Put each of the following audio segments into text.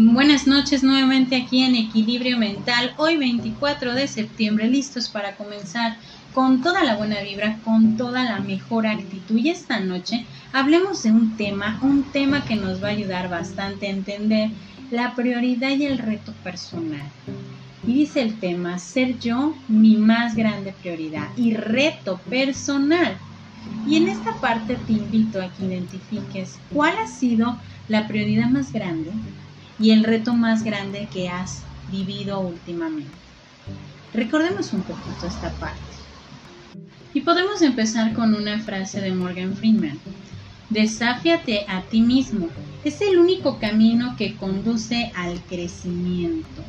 Buenas noches nuevamente aquí en Equilibrio Mental, hoy 24 de septiembre, listos para comenzar con toda la buena vibra, con toda la mejor actitud. Y esta noche hablemos de un tema, un tema que nos va a ayudar bastante a entender la prioridad y el reto personal. Y dice el tema, ser yo mi más grande prioridad y reto personal. Y en esta parte te invito a que identifiques cuál ha sido la prioridad más grande y el reto más grande que has vivido últimamente. Recordemos un poquito esta parte. Y podemos empezar con una frase de Morgan Freeman. Desáfiate a ti mismo. Es el único camino que conduce al crecimiento.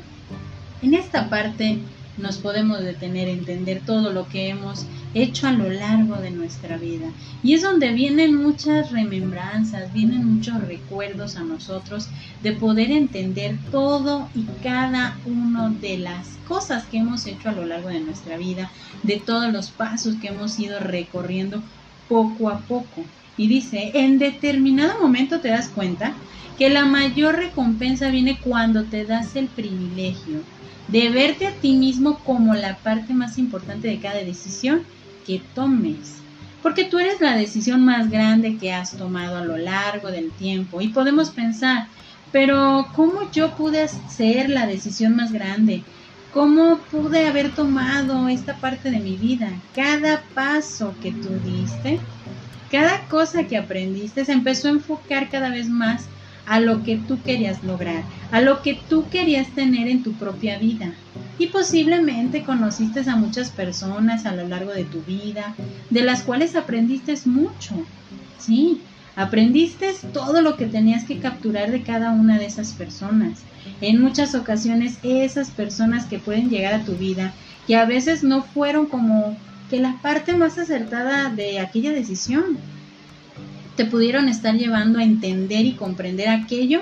En esta parte nos podemos detener a entender todo lo que hemos hecho a lo largo de nuestra vida. Y es donde vienen muchas remembranzas, vienen muchos recuerdos a nosotros de poder entender todo y cada uno de las cosas que hemos hecho a lo largo de nuestra vida, de todos los pasos que hemos ido recorriendo poco a poco. Y dice, en determinado momento te das cuenta que la mayor recompensa viene cuando te das el privilegio de verte a ti mismo como la parte más importante de cada decisión que tomes. Porque tú eres la decisión más grande que has tomado a lo largo del tiempo. Y podemos pensar, pero ¿cómo yo pude ser la decisión más grande? ¿Cómo pude haber tomado esta parte de mi vida? Cada paso que tú diste, cada cosa que aprendiste, se empezó a enfocar cada vez más a lo que tú querías lograr, a lo que tú querías tener en tu propia vida. Y posiblemente conociste a muchas personas a lo largo de tu vida, de las cuales aprendiste mucho. Sí, aprendiste todo lo que tenías que capturar de cada una de esas personas. En muchas ocasiones esas personas que pueden llegar a tu vida, que a veces no fueron como que la parte más acertada de aquella decisión, te pudieron estar llevando a entender y comprender aquello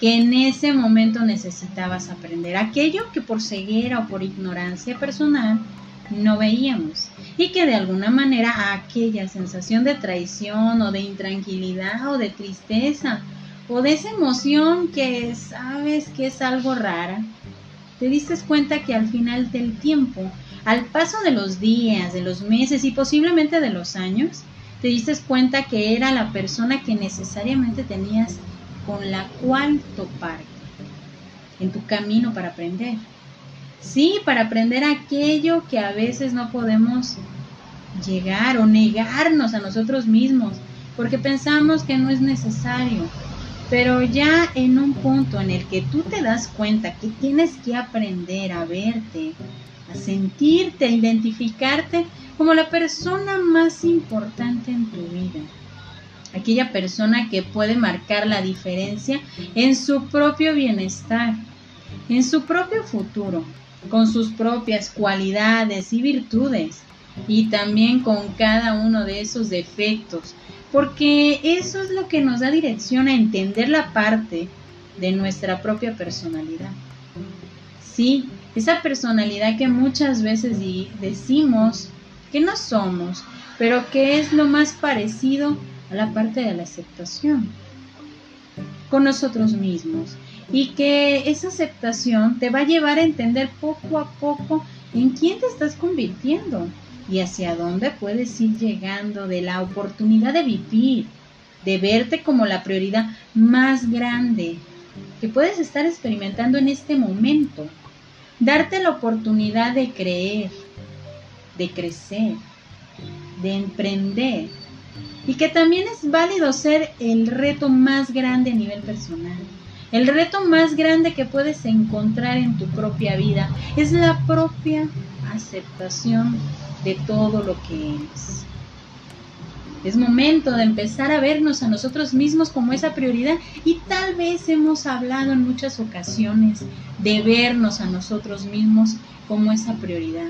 que en ese momento necesitabas aprender, aquello que por ceguera o por ignorancia personal no veíamos. Y que de alguna manera aquella sensación de traición o de intranquilidad o de tristeza o de esa emoción que sabes que es algo rara, te diste cuenta que al final del tiempo, al paso de los días, de los meses y posiblemente de los años, te diste cuenta que era la persona que necesariamente tenías con la cual topar en tu camino para aprender. Sí, para aprender aquello que a veces no podemos llegar o negarnos a nosotros mismos, porque pensamos que no es necesario. Pero ya en un punto en el que tú te das cuenta que tienes que aprender a verte, a sentirte, a identificarte como la persona más importante en tu vida. Aquella persona que puede marcar la diferencia en su propio bienestar, en su propio futuro, con sus propias cualidades y virtudes y también con cada uno de esos defectos, porque eso es lo que nos da dirección a entender la parte de nuestra propia personalidad. Sí, esa personalidad que muchas veces decimos que no somos, pero que es lo más parecido a la parte de la aceptación con nosotros mismos. Y que esa aceptación te va a llevar a entender poco a poco en quién te estás convirtiendo y hacia dónde puedes ir llegando de la oportunidad de vivir, de verte como la prioridad más grande que puedes estar experimentando en este momento darte la oportunidad de creer, de crecer, de emprender y que también es válido ser el reto más grande a nivel personal. El reto más grande que puedes encontrar en tu propia vida es la propia aceptación de todo lo que eres. Es momento de empezar a vernos a nosotros mismos como esa prioridad y tal vez hemos hablado en muchas ocasiones de vernos a nosotros mismos como esa prioridad.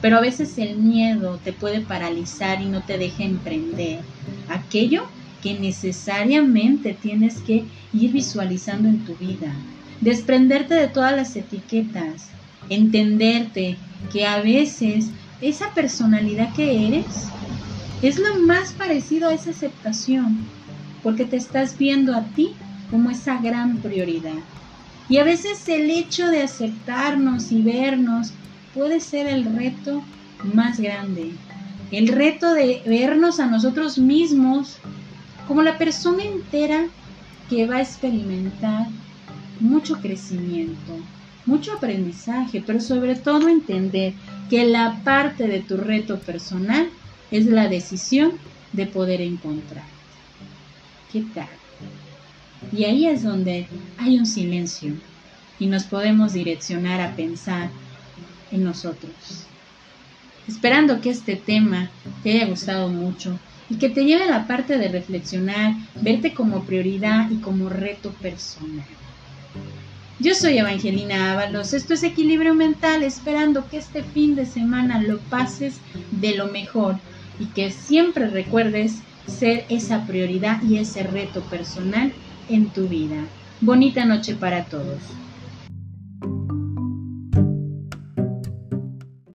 Pero a veces el miedo te puede paralizar y no te deja emprender aquello que necesariamente tienes que ir visualizando en tu vida. Desprenderte de todas las etiquetas, entenderte que a veces esa personalidad que eres es lo más parecido a esa aceptación, porque te estás viendo a ti como esa gran prioridad. Y a veces el hecho de aceptarnos y vernos puede ser el reto más grande. El reto de vernos a nosotros mismos como la persona entera que va a experimentar mucho crecimiento, mucho aprendizaje, pero sobre todo entender que la parte de tu reto personal es la decisión de poder encontrar. ¿Qué tal? Y ahí es donde hay un silencio y nos podemos direccionar a pensar en nosotros. Esperando que este tema te haya gustado mucho y que te lleve a la parte de reflexionar, verte como prioridad y como reto personal. Yo soy Evangelina Ábalos, esto es Equilibrio Mental, esperando que este fin de semana lo pases de lo mejor y que siempre recuerdes ser esa prioridad y ese reto personal en tu vida. Bonita noche para todos.